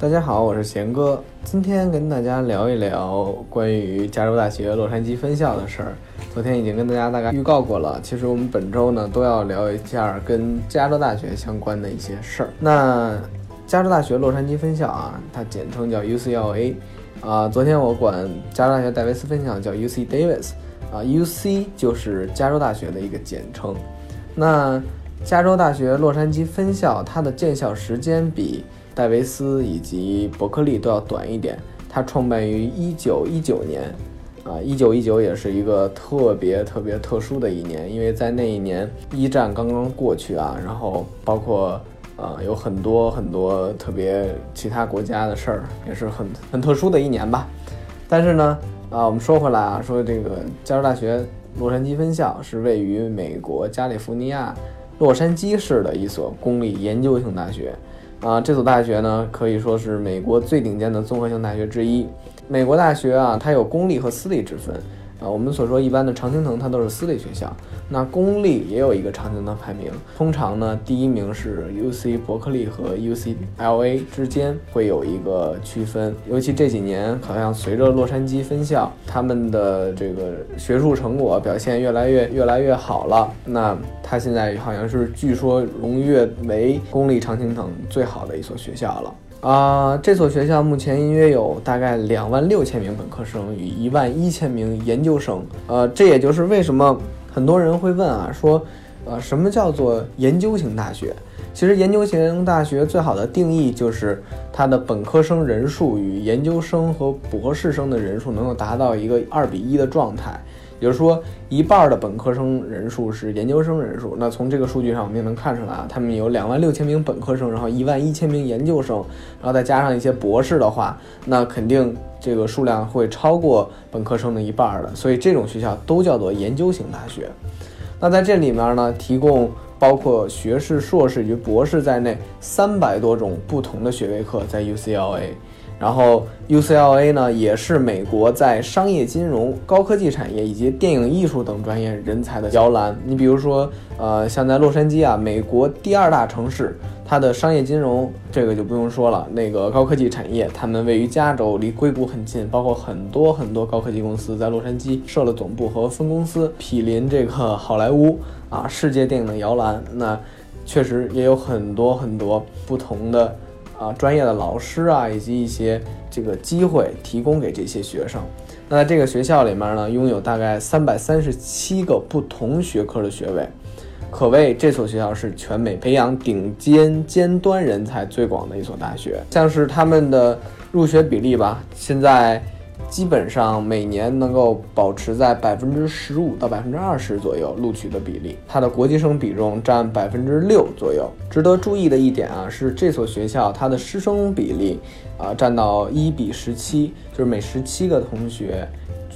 大家好，我是贤哥，今天跟大家聊一聊关于加州大学洛杉矶分校的事儿。昨天已经跟大家大概预告过了，其实我们本周呢都要聊一下跟加州大学相关的一些事儿。那加州大学洛杉矶分校啊，它简称叫 UCLA，啊，昨天我管加州大学戴维斯分校叫 UC Davis，啊，UC 就是加州大学的一个简称。那加州大学洛杉矶分校它的建校时间比戴维斯以及伯克利都要短一点，它创办于一九一九年，啊，一九一九也是一个特别特别特殊的一年，因为在那一年一战刚刚过去啊，然后包括呃有很多很多特别其他国家的事儿，也是很很特殊的一年吧。但是呢，啊，我们说回来啊，说这个加州大学洛杉矶分校是位于美国加利福尼亚洛杉矶市的一所公立研究型大学。啊，这所大学呢，可以说是美国最顶尖的综合性大学之一。美国大学啊，它有公立和私立之分。啊，我们所说一般的常青藤，它都是私立学校。那公立也有一个常青藤排名，通常呢，第一名是 UC 伯克利和 UCLA 之间会有一个区分。尤其这几年，好像随着洛杉矶分校他们的这个学术成果表现越来越越来越好了，那它现在好像是据说荣誉为公立常青藤最好的一所学校了。啊，这所学校目前约有大概两万六千名本科生与一万一千名研究生。呃，这也就是为什么很多人会问啊，说，呃，什么叫做研究型大学？其实研究型大学最好的定义就是它的本科生人数与研究生和博士生的人数能够达到一个二比一的状态。也就是说，一半的本科生人数是研究生人数。那从这个数据上，我们也能看出来啊，他们有两万六千名本科生，然后一万一千名研究生，然后再加上一些博士的话，那肯定这个数量会超过本科生的一半的。所以这种学校都叫做研究型大学。那在这里面呢，提供包括学士、硕士与博士在内三百多种不同的学位课，在 UCLA。然后 UCLA 呢，也是美国在商业金融、高科技产业以及电影艺术等专业人才的摇篮。你比如说，呃，像在洛杉矶啊，美国第二大城市，它的商业金融这个就不用说了。那个高科技产业，他们位于加州，离硅谷很近，包括很多很多高科技公司在洛杉矶设了总部和分公司，毗邻这个好莱坞啊，世界电影的摇篮。那确实也有很多很多不同的。啊，专业的老师啊，以及一些这个机会提供给这些学生。那在这个学校里面呢，拥有大概三百三十七个不同学科的学位，可谓这所学校是全美培养顶尖尖端人才最广的一所大学。像是他们的入学比例吧，现在。基本上每年能够保持在百分之十五到百分之二十左右录取的比例，它的国际生比重占百分之六左右。值得注意的一点啊，是这所学校它的师生比例啊占到一比十七，就是每十七个同学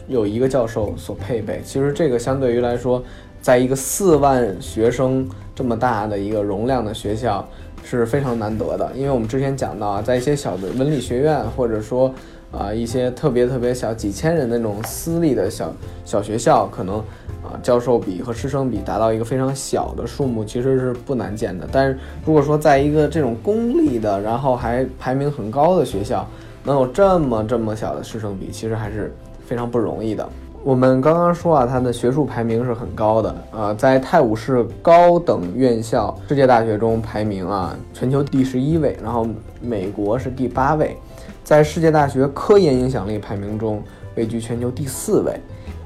有一个教授所配备。其实这个相对于来说，在一个四万学生这么大的一个容量的学校是非常难得的。因为我们之前讲到啊，在一些小的文理学院或者说。啊，一些特别特别小、几千人那种私立的小小学校，可能啊，教授比和师生比达到一个非常小的数目，其实是不难见的。但是如果说在一个这种公立的，然后还排名很高的学校，能有这么这么小的师生比，其实还是非常不容易的。我们刚刚说啊，它的学术排名是很高的啊，在泰晤士高等院校世界大学中排名啊，全球第十一位，然后美国是第八位。在世界大学科研影响力排名中位居全球第四位。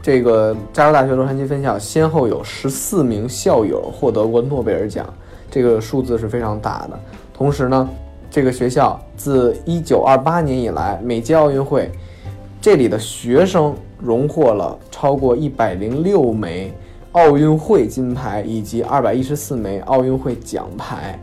这个加州大学洛杉矶分校先后有十四名校友获得过诺贝尔奖，这个数字是非常大的。同时呢，这个学校自一九二八年以来，每届奥运会，这里的学生荣获了超过一百零六枚奥运会金牌以及二百一十四枚奥运会奖牌。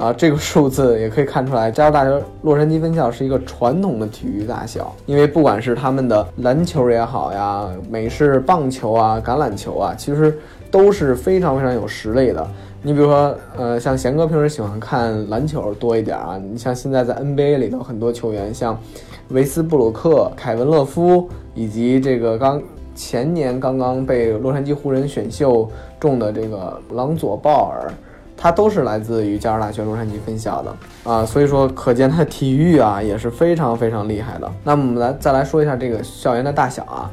啊，这个数字也可以看出来，加州大学洛杉矶分校是一个传统的体育大校。因为不管是他们的篮球也好呀，美式棒球啊、橄榄球啊，其实都是非常非常有实力的。你比如说，呃，像贤哥平时喜欢看篮球多一点啊。你像现在在 NBA 里头很多球员，像维斯布鲁克、凯文勒夫，以及这个刚前年刚刚被洛杉矶湖人选秀中的这个朗佐鲍尔。它都是来自于加州大学洛杉矶分校的啊，所以说可见它体育啊也是非常非常厉害的。那么我们来再来说一下这个校园的大小啊，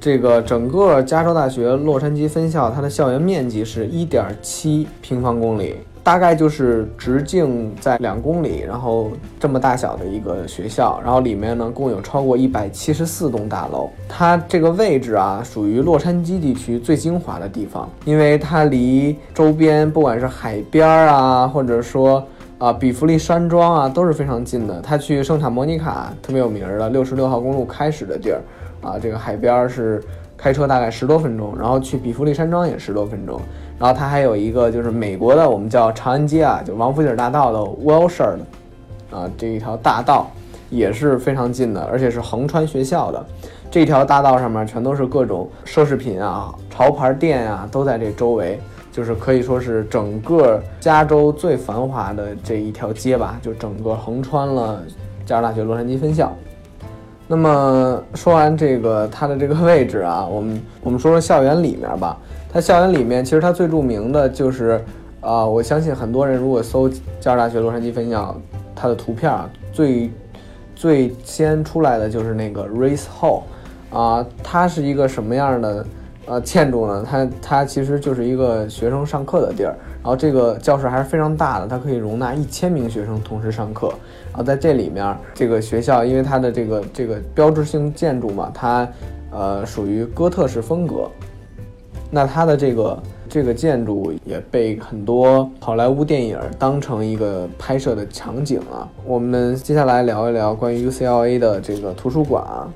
这个整个加州大学洛杉矶分校它的校园面积是一点七平方公里。大概就是直径在两公里，然后这么大小的一个学校，然后里面呢共有超过一百七十四栋大楼。它这个位置啊，属于洛杉矶地区最精华的地方，因为它离周边不管是海边啊，或者说啊比弗利山庄啊，都是非常近的。它去圣塔莫尼卡特别有名的六十六号公路开始的地儿啊，这个海边是开车大概十多分钟，然后去比弗利山庄也十多分钟。然后它还有一个就是美国的，我们叫长安街啊，就王府井大道的 Wilshire 啊这一条大道也是非常近的，而且是横穿学校的。这条大道上面全都是各种奢侈品啊、潮牌店啊，都在这周围，就是可以说是整个加州最繁华的这一条街吧，就整个横穿了加州大学洛杉矶分校。那么说完这个它的这个位置啊，我们我们说说校园里面吧。它校园里面，其实它最著名的就是，啊，我相信很多人如果搜加州大学洛杉矶分校，它的图片啊，最最先出来的就是那个 Race Hall，啊，它是一个什么样的呃建筑呢？它它其实就是一个学生上课的地儿，然后这个教室还是非常大的，它可以容纳一千名学生同时上课，然后在这里面，这个学校因为它的这个这个标志性建筑嘛，它呃属于哥特式风格。那它的这个这个建筑也被很多好莱坞电影当成一个拍摄的场景啊。我们接下来聊一聊关于 UCLA 的这个图书馆啊，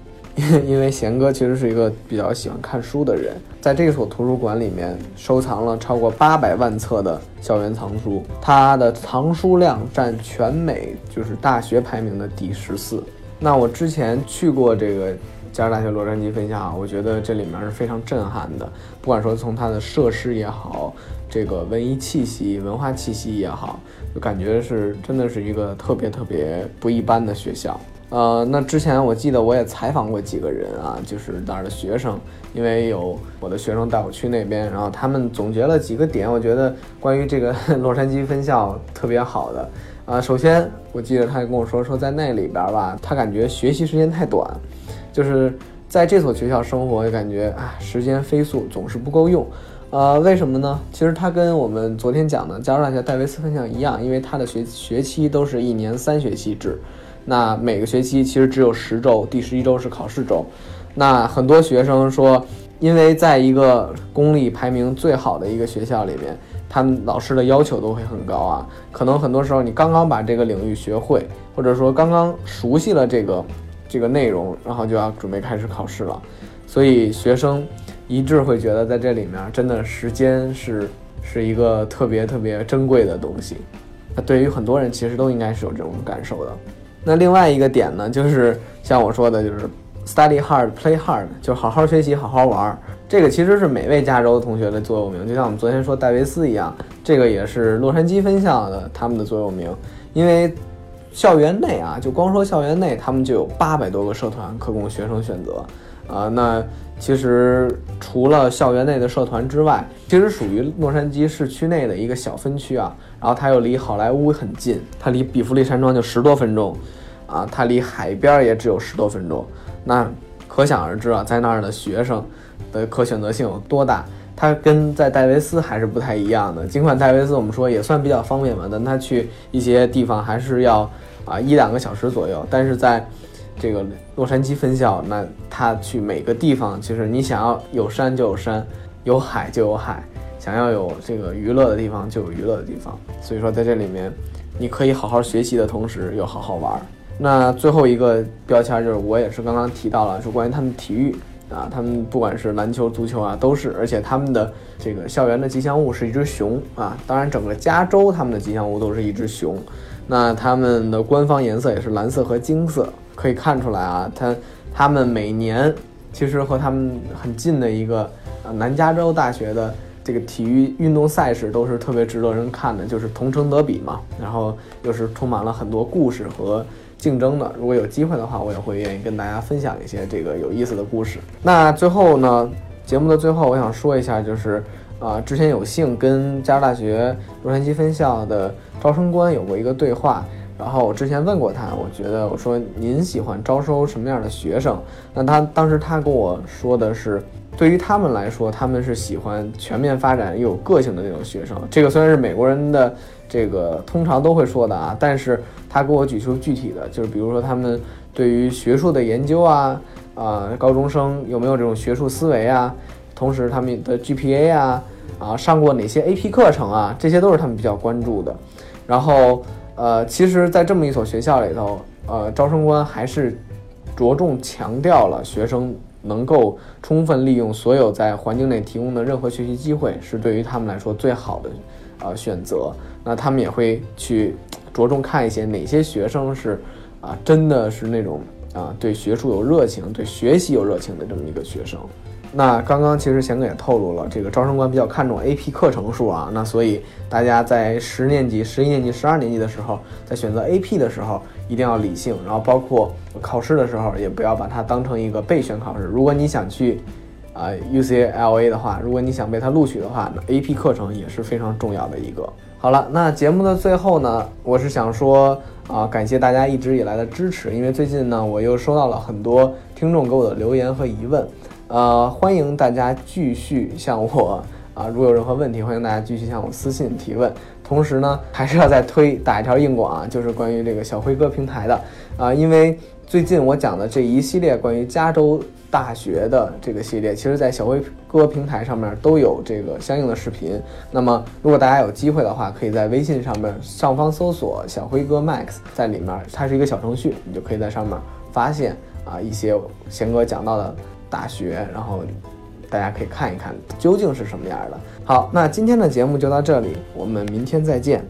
因为贤哥其实是一个比较喜欢看书的人，在这所图书馆里面收藏了超过八百万册的校园藏书，它的藏书量占全美就是大学排名的第十四。那我之前去过这个。加州大学洛杉矶分校，我觉得这里面是非常震撼的。不管说从它的设施也好，这个文艺气息、文化气息也好，就感觉是真的是一个特别特别不一般的学校。呃，那之前我记得我也采访过几个人啊，就是那儿的学生，因为有我的学生带我去那边，然后他们总结了几个点，我觉得关于这个 洛杉矶分校特别好的。啊，首先我记得他跟我说说在那里边吧，他感觉学习时间太短。就是在这所学校生活，感觉啊，时间飞速，总是不够用。呃，为什么呢？其实它跟我们昨天讲的加州大学戴维斯分校一样，因为它的学学期都是一年三学期制，那每个学期其实只有十周，第十一周是考试周。那很多学生说，因为在一个公立排名最好的一个学校里面，他们老师的要求都会很高啊。可能很多时候你刚刚把这个领域学会，或者说刚刚熟悉了这个。这个内容，然后就要准备开始考试了，所以学生一致会觉得在这里面真的时间是是一个特别特别珍贵的东西。那对于很多人其实都应该是有这种感受的。那另外一个点呢，就是像我说的，就是 study hard, play hard，就好好学习，好好玩儿。这个其实是每位加州同学的座右铭，就像我们昨天说戴维斯一样，这个也是洛杉矶分校的他们的座右铭，因为。校园内啊，就光说校园内，他们就有八百多个社团可供学生选择，啊，那其实除了校园内的社团之外，其实属于洛杉矶市区内的一个小分区啊，然后它又离好莱坞很近，它离比弗利山庄就十多分钟，啊，它离海边也只有十多分钟，那可想而知啊，在那儿的学生的可选择性有多大。它跟在戴维斯还是不太一样的，尽管戴维斯我们说也算比较方便嘛，但他去一些地方还是要啊一两个小时左右。但是在这个洛杉矶分校，那他去每个地方，其实你想要有山就有山，有海就有海，想要有这个娱乐的地方就有娱乐的地方。所以说在这里面，你可以好好学习的同时又好好玩。那最后一个标签就是我也是刚刚提到了，是关于他们体育。啊，他们不管是篮球、足球啊，都是，而且他们的这个校园的吉祥物是一只熊啊。当然，整个加州他们的吉祥物都是一只熊。那他们的官方颜色也是蓝色和金色，可以看出来啊，他他们每年其实和他们很近的一个呃南加州大学的这个体育运动赛事都是特别值得人看的，就是同城德比嘛。然后又是充满了很多故事和。竞争的，如果有机会的话，我也会愿意跟大家分享一些这个有意思的故事。那最后呢，节目的最后，我想说一下，就是啊，之前有幸跟加州大学洛杉矶分校的招生官有过一个对话，然后我之前问过他，我觉得我说您喜欢招收什么样的学生？那他当时他跟我说的是，对于他们来说，他们是喜欢全面发展又有个性的那种学生。这个虽然是美国人的这个通常都会说的啊，但是他给我举出具体的，就是比如说他们对于学术的研究啊，啊，高中生有没有这种学术思维啊？同时，他们的 GPA 啊，啊，上过哪些 AP 课程啊，这些都是他们比较关注的。然后，呃，其实，在这么一所学校里头，呃，招生官还是着重强调了学生能够充分利用所有在环境内提供的任何学习机会，是对于他们来说最好的呃选择。那他们也会去着重看一些哪些学生是啊，真的是那种啊，对学术有热情、对学习有热情的这么一个学生。那刚刚其实贤哥也透露了，这个招生官比较看重 AP 课程数啊，那所以大家在十年级、十一年级、十二年级的时候，在选择 AP 的时候一定要理性，然后包括考试的时候也不要把它当成一个备选考试。如果你想去啊 UCLA 的话，如果你想被他录取的话，那 AP 课程也是非常重要的一个。好了，那节目的最后呢，我是想说啊，感谢大家一直以来的支持，因为最近呢，我又收到了很多听众给我的留言和疑问。呃，欢迎大家继续向我啊，如果有任何问题，欢迎大家继续向我私信提问。同时呢，还是要再推打一条硬广啊，就是关于这个小辉哥平台的啊，因为最近我讲的这一系列关于加州大学的这个系列，其实在小辉哥平台上面都有这个相应的视频。那么，如果大家有机会的话，可以在微信上面上方搜索“小辉哥 Max”，在里面它是一个小程序，你就可以在上面发现啊一些贤哥讲到的。大学，然后大家可以看一看究竟是什么样的。好，那今天的节目就到这里，我们明天再见。